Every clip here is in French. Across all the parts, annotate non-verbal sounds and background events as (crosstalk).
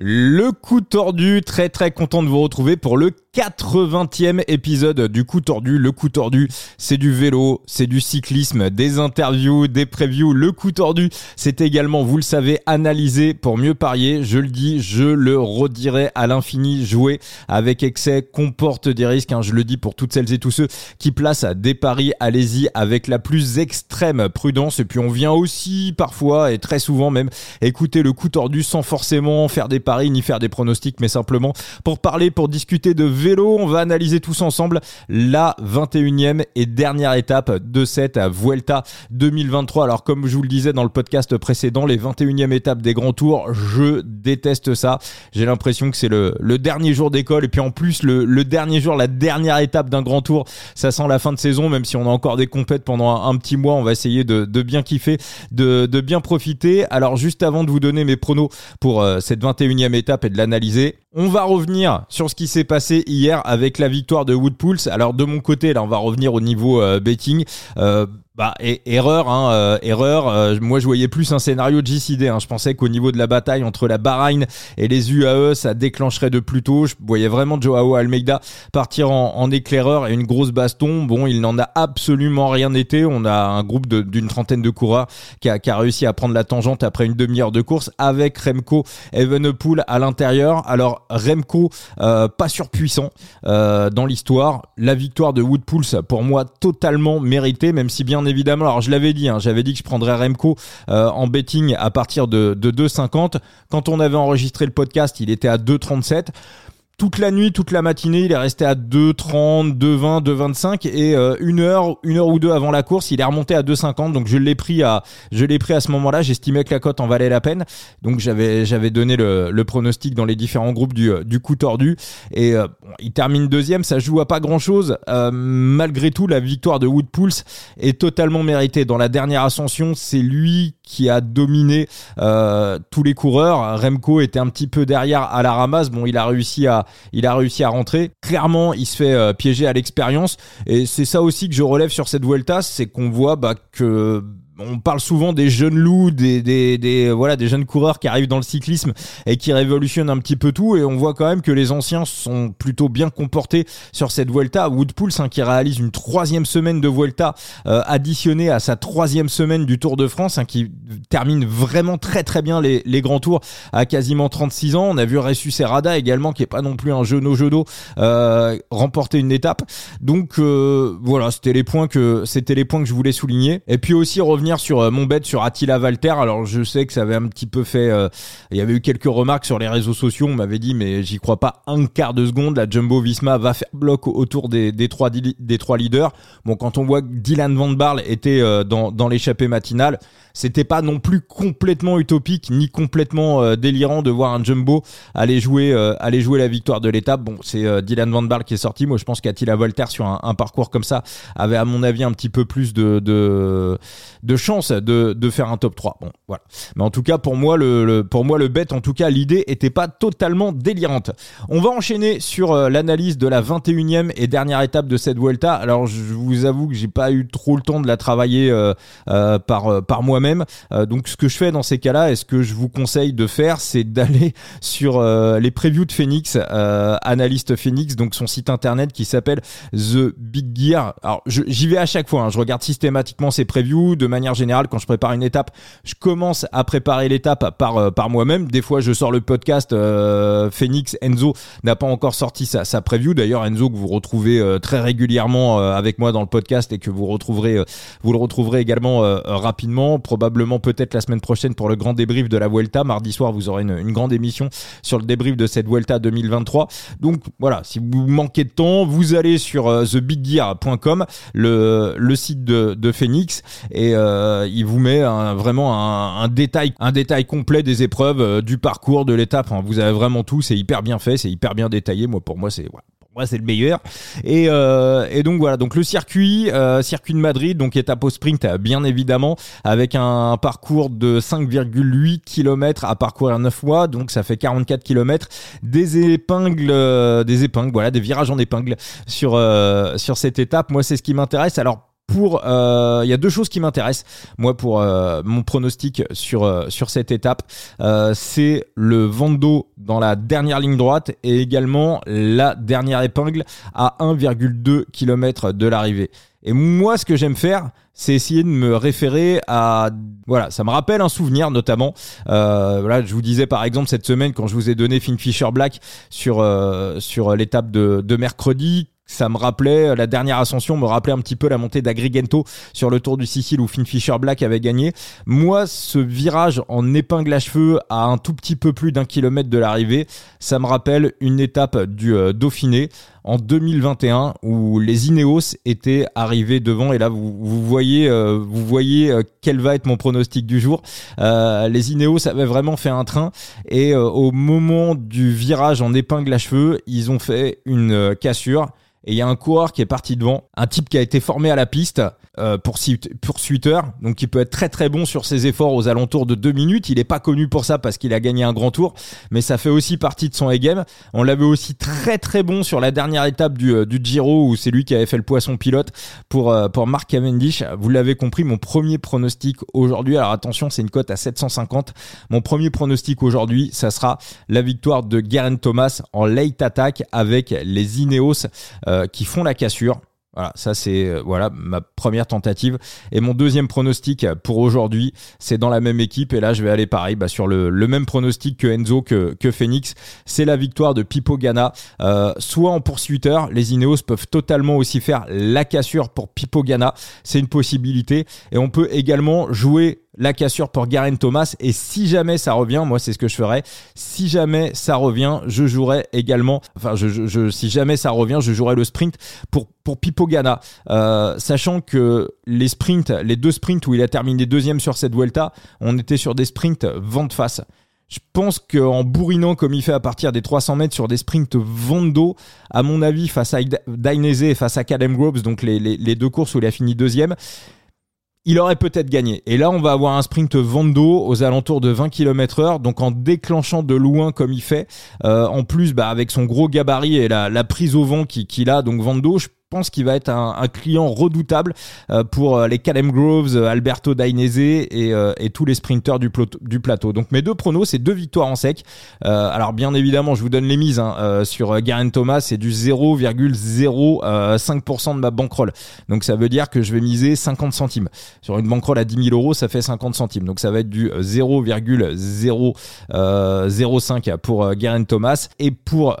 Le coup tordu, très très content de vous retrouver pour le 80e épisode du coup tordu. Le coup tordu, c'est du vélo, c'est du cyclisme, des interviews, des previews. Le coup tordu, c'est également, vous le savez, analyser pour mieux parier. Je le dis, je le redirai à l'infini. Jouer avec excès comporte des risques. Hein. je le dis pour toutes celles et tous ceux qui placent des paris. Allez-y avec la plus extrême prudence. Et puis on vient aussi parfois et très souvent même écouter le coup tordu sans forcément faire des paris ni faire des pronostics, mais simplement pour parler, pour discuter de vélo. On va analyser tous ensemble la 21e et dernière étape de cette Vuelta 2023. Alors comme je vous le disais dans le podcast précédent, les 21e étapes des grands tours, je déteste ça. J'ai l'impression que c'est le, dernier jour d'école et puis en plus le, dernier jour, la dernière étape d'un grand tour, ça sent la fin de saison, même si on a encore des compètes pendant un, petit mois, on va essayer de, bien kiffer, de, de, bien profiter. Alors juste avant de vous donner mes pronos pour euh, cette 21e étape et de l'analyser. On va revenir sur ce qui s'est passé hier avec la victoire de Woodpulse. Alors de mon côté, là, on va revenir au niveau euh, betting. Euh, bah, erreur, hein, euh, erreur. Euh, moi, je voyais plus un scénario de JCD. Hein. Je pensais qu'au niveau de la bataille entre la Bahreïn et les UAE, ça déclencherait de plus tôt. Je voyais vraiment Joao Almeida partir en, éclaireur et une grosse baston. Bon, il n'en a absolument rien été. On a un groupe d'une trentaine de coureurs qui a, réussi à prendre la tangente après une demi-heure de course avec Remco Evenepoel à l'intérieur. Alors Remco, euh, pas surpuissant dans l'histoire. La victoire de Woodpulse, pour moi, totalement méritée, même si bien évidemment. Alors je l'avais dit, hein, j'avais dit que je prendrais Remco euh, en betting à partir de, de 2,50. Quand on avait enregistré le podcast, il était à 2,37 toute la nuit, toute la matinée, il est resté à 2,30, 2,20, 2,25 et euh, une heure, une heure ou deux avant la course, il est remonté à 2,50. Donc je l'ai pris à, je l'ai pris à ce moment-là. J'estimais que la cote en valait la peine. Donc j'avais, j'avais donné le, le, pronostic dans les différents groupes du, du coup tordu et euh, il termine deuxième. Ça joue à pas grand-chose. Euh, malgré tout, la victoire de Woodpulse est totalement méritée. Dans la dernière ascension, c'est lui qui a dominé tous les coureurs. Remco était un petit peu derrière à la ramasse. Bon, il a réussi à il a réussi à rentrer. Clairement, il se fait euh, piéger à l'expérience. Et c'est ça aussi que je relève sur cette Vuelta, c'est qu'on voit bah, que on parle souvent des jeunes loups, des, des, des, voilà, des jeunes coureurs qui arrivent dans le cyclisme et qui révolutionnent un petit peu tout. Et on voit quand même que les anciens sont plutôt bien comportés sur cette Vuelta. Woodpulse hein, qui réalise une troisième semaine de Vuelta euh, additionnée à sa troisième semaine du Tour de France, hein, qui termine vraiment très très bien les, les grands tours à quasiment 36 ans. On a vu Ressus Serrada également, qui est pas non plus un genou genou, euh, remporter une étape. Donc euh, voilà, c'était les points que c'était les points que je voulais souligner. Et puis aussi revenir sur euh, mon bet sur Attila Valter. Alors je sais que ça avait un petit peu fait, euh, il y avait eu quelques remarques sur les réseaux sociaux. On m'avait dit mais j'y crois pas un quart de seconde. La Jumbo Visma va faire bloc autour des, des trois des trois leaders. Bon quand on voit que Dylan Van Barle était euh, dans dans l'échappée matinale, c'était pas non plus complètement utopique ni complètement délirant de voir un Jumbo aller jouer aller jouer la victoire de l'étape. Bon c'est Dylan Van Barle qui est sorti. Moi je pense qu'Attila Valter sur un, parcours comme ça avait à mon avis un petit peu plus de chance de, faire un top 3. Bon, voilà. Mais en tout cas, pour moi, le, pour moi, le bet, en tout cas, l'idée était pas totalement délirante. On va enchaîner sur euh, l'analyse de la 21e et dernière étape de cette Vuelta. Alors, je vous avoue que j'ai pas eu trop le temps de la travailler euh, euh, par, par moi-même. donc, ce que je fais dans ces cas-là, et ce que je vous conseille de faire, c'est d'aller (laughs) sur les previews de Phoenix, analyste Phoenix, donc son site internet qui s'appelle The Big Gear. Alors, j'y vais à chaque fois. Hein. je regarde systématiquement ses previews de manière générale, quand je prépare une étape, je commence à préparer l'étape par, euh, par moi-même. Des fois, je sors le podcast. Euh, Phoenix, Enzo n'a pas encore sorti sa, sa preview. D'ailleurs, Enzo que vous retrouvez euh, très régulièrement avec moi dans le podcast et que vous retrouverez, vous le retrouverez également rapidement, probablement peut-être la semaine prochaine pour le grand débrief de la Vuelta. Mardi soir, vous aurez une, grande émission sur le débrief de cette Vuelta 2023. Donc voilà, si vous manquez de temps, vous allez sur thebiggear.com, le, le site de, de Phoenix, et il vous met vraiment un, détail, un détail complet des épreuves, euh, du parcours, de l'étape. vous avez vraiment tout, c'est hyper bien fait, c'est hyper bien détaillé. Moi, pour moi, c'est moi c'est le meilleur. Et, euh, et donc voilà. Donc le circuit circuit de Madrid donc étape au sprint bien évidemment avec un parcours de 5,8 km à parcourir 9 mois. Donc ça fait 44 km des épingles des épingles voilà des virages en épingle sur sur cette étape. Moi c'est ce qui m'intéresse. Alors pour euh, il y a deux choses qui m'intéressent. Moi pour euh, mon pronostic sur euh, sur cette étape c'est le Vando dans la dernière ligne droite et également la dernière épingle à 1,2 km de l'arrivée. Et moi ce que j'aime faire c'est essayer de me référer à voilà ça me rappelle un souvenir notamment voilà je vous disais par exemple cette semaine quand je vous ai donné Fisher Black sur sur l'étape de, de mercredi ça me rappelait la dernière ascension me rappelait un petit peu la montée d'Agrigento sur le Tour du Sicile où Finn Fisher Black avait gagné. Moi, ce virage en épingle à cheveux à un tout petit peu plus d'un kilomètre de l'arrivée, ça me rappelle une étape du euh, Dauphiné en 2021 où les Ineos étaient arrivés devant et là vous, vous voyez euh, vous voyez euh, quel va être mon pronostic du jour. les Ineos avaient vraiment fait un train et au moment du virage en épingle à cheveux, ils ont fait une cassure et il y a un coureur qui est parti devant, un type qui a été formé à la piste euh, pour poursuiteur, donc qui peut être très très bon sur ses efforts aux alentours de deux minutes. Il n'est pas connu pour ça parce qu'il a gagné un grand tour, mais ça fait aussi partie de son A-game. On l'avait aussi très très bon sur la dernière étape du, euh, du Giro où c'est lui qui avait fait le poisson pilote pour, euh, pour Mark Cavendish. Vous l'avez compris, mon premier pronostic aujourd'hui, alors attention, c'est une cote à 750. Mon premier pronostic aujourd'hui, ça sera la victoire de Garen Thomas en late attack avec les Ineos qui font la cassure. Voilà, ça c'est euh, voilà ma première tentative. Et mon deuxième pronostic pour aujourd'hui, c'est dans la même équipe. Et là, je vais aller pareil bah, sur le, le, même pronostic que Enzo, que, que Phoenix. C'est la victoire de Pipo Gana. Euh, soit en poursuiteur, les Ineos peuvent totalement aussi faire la cassure pour Pipo Gana. C'est une possibilité. Et on peut également jouer la cassure pour Garen Thomas. Et si jamais ça revient, moi c'est ce que je ferais. Si jamais ça revient, je jouerai également. Enfin, je, je, si jamais ça revient, je jouerai le sprint pour pour Pipo Gana, euh, sachant que les sprints, les deux sprints où il a terminé deuxième sur cette Vuelta, on était sur des sprints vent de face. Je pense qu'en bourrinant comme il fait à partir des 300 mètres sur des sprints vent dos, à mon avis, face à Dainese et face à Cadem Groves, donc les, les, les deux courses où il a fini deuxième, il aurait peut-être gagné. Et là, on va avoir un sprint Vando aux alentours de 20 km heure, donc en déclenchant de loin comme il fait. Euh, en plus, bah, avec son gros gabarit et la, la prise au vent qu'il a, donc Vando, je pense qu'il va être un, un, client redoutable euh, pour euh, les Calem Groves, euh, Alberto Dainese et, et tous les sprinteurs du, plateau. Donc mes deux pronos, c'est deux victoires en sec. Euh, alors bien évidemment, je vous donne les mises hein, sur Garen Thomas, c'est du 0,05% de ma bankroll. Donc ça veut dire que je vais miser 50 centimes. Sur une bankroll à 10 000 euros, ça fait 50 centimes. Donc ça va être du 0,005 pour Garen Thomas. Et pour,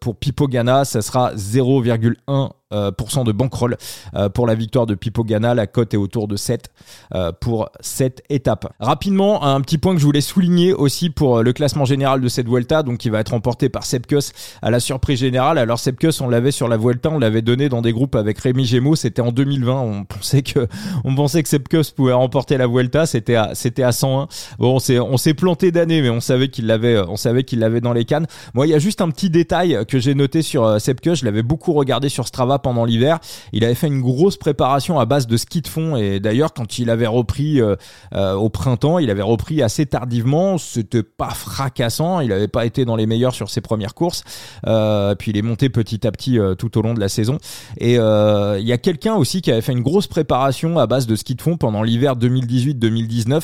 pour Pipo Gana, ça sera 0,1 1 euh, de bankroll euh, pour la victoire de Pipo Gana. La cote est autour de 7 euh, pour cette étape. Rapidement, un petit point que je voulais souligner aussi pour le classement général de cette Vuelta, donc qui va être remporté par Sepkus à la surprise générale. Alors Sepkus, on l'avait sur la Vuelta, on l'avait donné dans des groupes avec Rémi Gémeaux, c'était en 2020. On pensait que on pensait que Sepkus pouvait remporter la Vuelta, c'était à c'était à 101. Bon, on s'est on s'est planté d'année, mais on savait qu'il l'avait on savait qu'il l'avait dans les cannes. Moi, il y a juste un petit détail que j'ai noté sur Sepkus, je l'avais beaucoup regardé sur Strava pendant l'hiver. Il avait fait une grosse préparation à base de ski de fond et d'ailleurs quand il avait repris euh, euh, au printemps, il avait repris assez tardivement. C'était pas fracassant, il n'avait pas été dans les meilleurs sur ses premières courses. Euh, puis il est monté petit à petit tout au long de la saison. Et il y a quelqu'un aussi qui avait fait une grosse préparation à base de ski de fond pendant l'hiver 2018-2019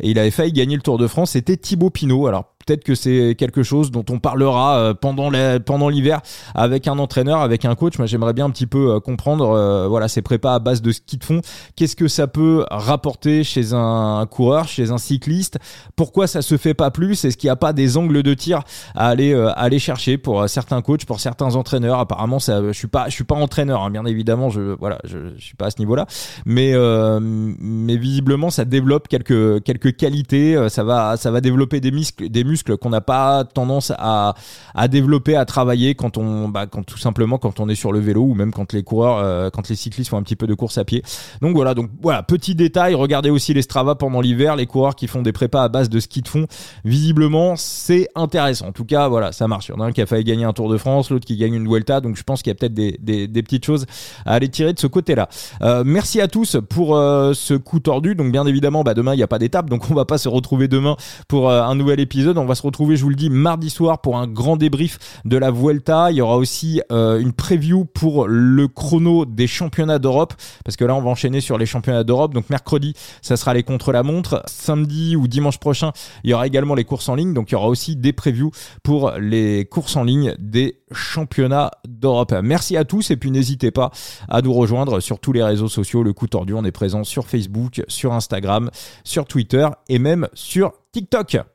et il avait failli gagner le Tour de France. C'était Thibaut Pinot. Alors peut-être que c'est quelque chose dont on parlera euh, pendant pendant l'hiver avec un entraîneur, avec un coach. Moi, j'aimerais bien un petit peu euh, comprendre, euh, voilà, ces prépas à base de ski de fond. Qu'est-ce que ça peut rapporter chez un coureur, chez un cycliste? Pourquoi ça se fait pas plus? Est-ce qu'il n'y a pas des angles de tir à aller aller chercher pour certains coachs, pour certains entraîneurs? Apparemment, ça, je suis pas, je suis pas entraîneur, hein, bien évidemment. Je voilà, je, je suis pas à ce niveau-là, mais mais visiblement, ça développe quelques quelques qualités. Ça va ça va développer des muscles des muscles qu'on n'a pas tendance à, à développer, à travailler quand on, bah, quand tout simplement quand on est sur le vélo ou même quand les coureurs, euh, quand les cyclistes font un petit peu de course à pied. Donc voilà, donc voilà, petit détail. Regardez aussi les Strava pendant l'hiver, les coureurs qui font des prépas à base de ski de fond. Visiblement, c'est intéressant. En tout cas, voilà, ça marche. Il y en a un qui a failli gagner un Tour de France, l'autre qui gagne une Vuelta. Donc je pense qu'il y a peut-être des, des, petites choses à aller tirer de ce côté-là. Euh, merci à tous pour euh, ce coup tordu. Donc bien évidemment, bah, demain il n'y a pas d'étape, donc on va pas se retrouver demain pour un nouvel épisode On va se retrouver, je vous le dis, mardi soir pour un grand débrief de la Vuelta. Il y aura aussi euh, une preview pour le chrono des championnats d'Europe, parce que là, on va enchaîner sur les championnats d'Europe. Donc mercredi, ça sera les contre-la-montre. Samedi ou dimanche prochain, il y aura également les courses en ligne. Donc il y aura aussi des previews pour les courses en ligne des championnats d'Europe. Merci à tous et puis n'hésitez pas à nous rejoindre sur tous les réseaux sociaux. Le coup tordu, on est présent sur Facebook, sur Instagram, sur Twitter et même sur TikTok.